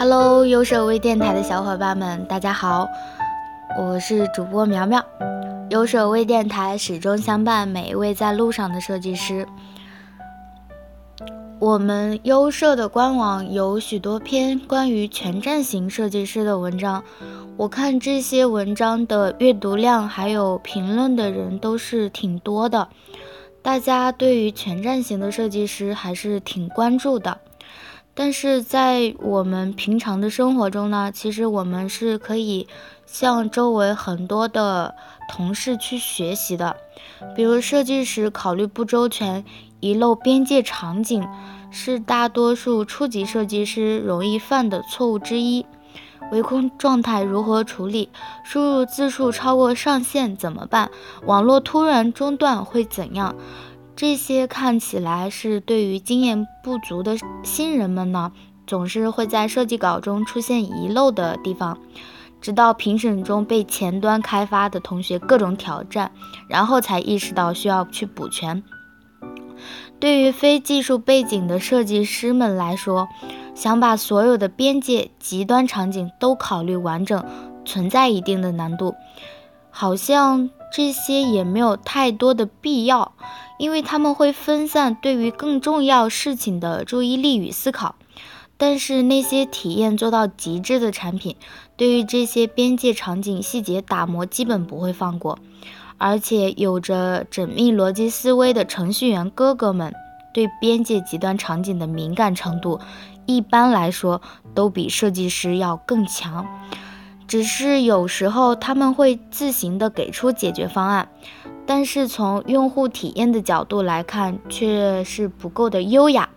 Hello，优设微电台的小伙伴们，大家好，我是主播苗苗。优设微电台始终相伴每一位在路上的设计师。我们优设的官网有许多篇关于全站型设计师的文章，我看这些文章的阅读量还有评论的人都是挺多的，大家对于全站型的设计师还是挺关注的。但是在我们平常的生活中呢，其实我们是可以向周围很多的同事去学习的，比如设计时考虑不周全。遗漏边界场景是大多数初级设计师容易犯的错误之一。围空状态如何处理？输入字数超过上限怎么办？网络突然中断会怎样？这些看起来是对于经验不足的新人们呢，总是会在设计稿中出现遗漏的地方，直到评审中被前端开发的同学各种挑战，然后才意识到需要去补全。对于非技术背景的设计师们来说，想把所有的边界极端场景都考虑完整，存在一定的难度。好像这些也没有太多的必要，因为他们会分散对于更重要事情的注意力与思考。但是那些体验做到极致的产品，对于这些边界场景细节打磨基本不会放过。而且有着缜密逻辑思维的程序员哥哥们，对边界极端场景的敏感程度，一般来说都比设计师要更强。只是有时候他们会自行的给出解决方案，但是从用户体验的角度来看，却是不够的优雅。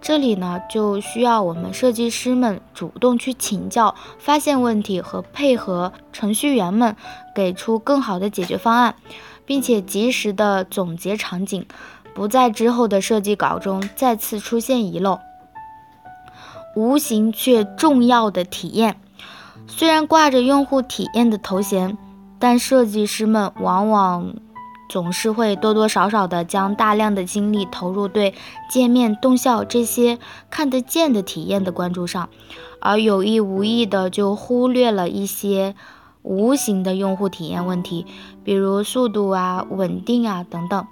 这里呢，就需要我们设计师们主动去请教、发现问题和配合程序员们给出更好的解决方案，并且及时的总结场景，不在之后的设计稿中再次出现遗漏。无形却重要的体验，虽然挂着用户体验的头衔，但设计师们往往。总是会多多少少的将大量的精力投入对界面动效这些看得见的体验的关注上，而有意无意的就忽略了一些无形的用户体验问题，比如速度啊、稳定啊等等。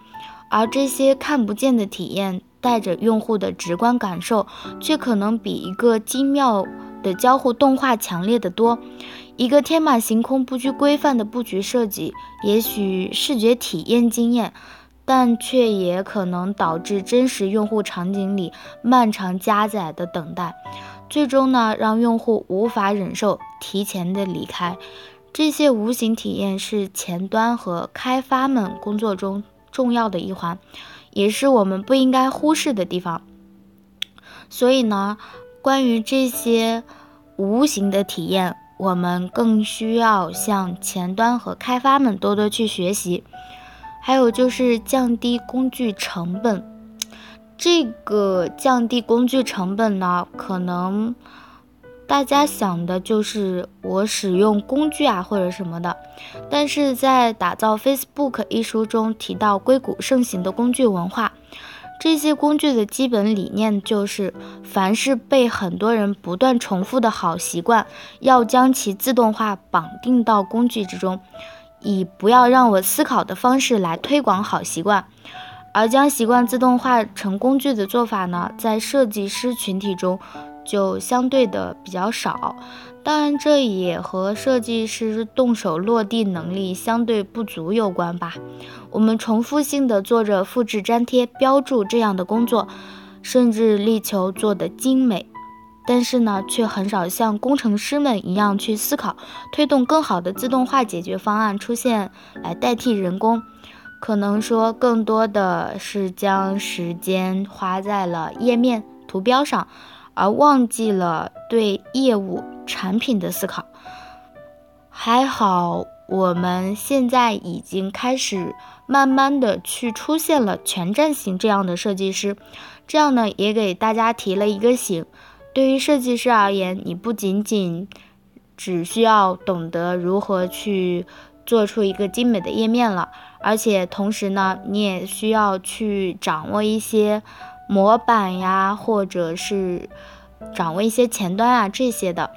而这些看不见的体验，带着用户的直观感受，却可能比一个精妙的交互动画强烈的多。一个天马行空、不拘规范的布局设计，也许视觉体验惊艳，但却也可能导致真实用户场景里漫长加载的等待，最终呢，让用户无法忍受，提前的离开。这些无形体验是前端和开发们工作中重要的一环，也是我们不应该忽视的地方。所以呢，关于这些无形的体验。我们更需要向前端和开发们多多去学习，还有就是降低工具成本。这个降低工具成本呢，可能大家想的就是我使用工具啊或者什么的，但是在打造 Facebook 一书中提到硅谷盛行的工具文化。这些工具的基本理念就是，凡是被很多人不断重复的好习惯，要将其自动化绑定到工具之中，以不要让我思考的方式来推广好习惯。而将习惯自动化成工具的做法呢，在设计师群体中就相对的比较少。当然，这也和设计师动手落地能力相对不足有关吧。我们重复性的做着复制、粘贴、标注这样的工作，甚至力求做得精美，但是呢，却很少像工程师们一样去思考，推动更好的自动化解决方案出现来代替人工。可能说，更多的是将时间花在了页面、图标上。而忘记了对业务产品的思考。还好，我们现在已经开始慢慢的去出现了全站型这样的设计师，这样呢也给大家提了一个醒。对于设计师而言，你不仅仅只需要懂得如何去做出一个精美的页面了，而且同时呢，你也需要去掌握一些模板呀，或者是。掌握一些前端啊这些的。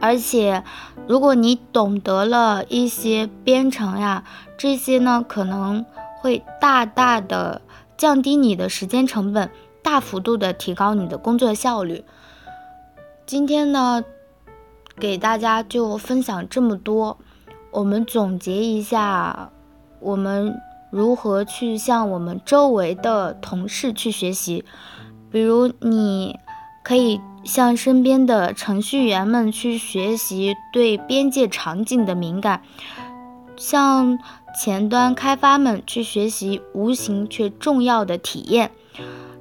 而且，如果你懂得了一些编程呀，这些呢可能会大大的降低你的时间成本，大幅度的提高你的工作效率。今天呢，给大家就分享这么多。我们总结一下，我们如何去向我们周围的同事去学习。比如，你可以。向身边的程序员们去学习对边界场景的敏感，向前端开发们去学习无形却重要的体验，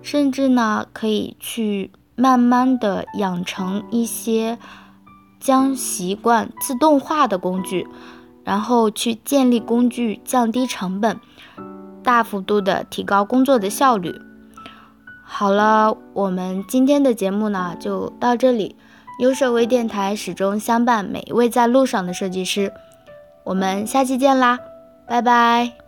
甚至呢可以去慢慢的养成一些将习惯自动化的工具，然后去建立工具，降低成本，大幅度的提高工作的效率。好了，我们今天的节目呢就到这里。优设微电台始终相伴每一位在路上的设计师，我们下期见啦，拜拜。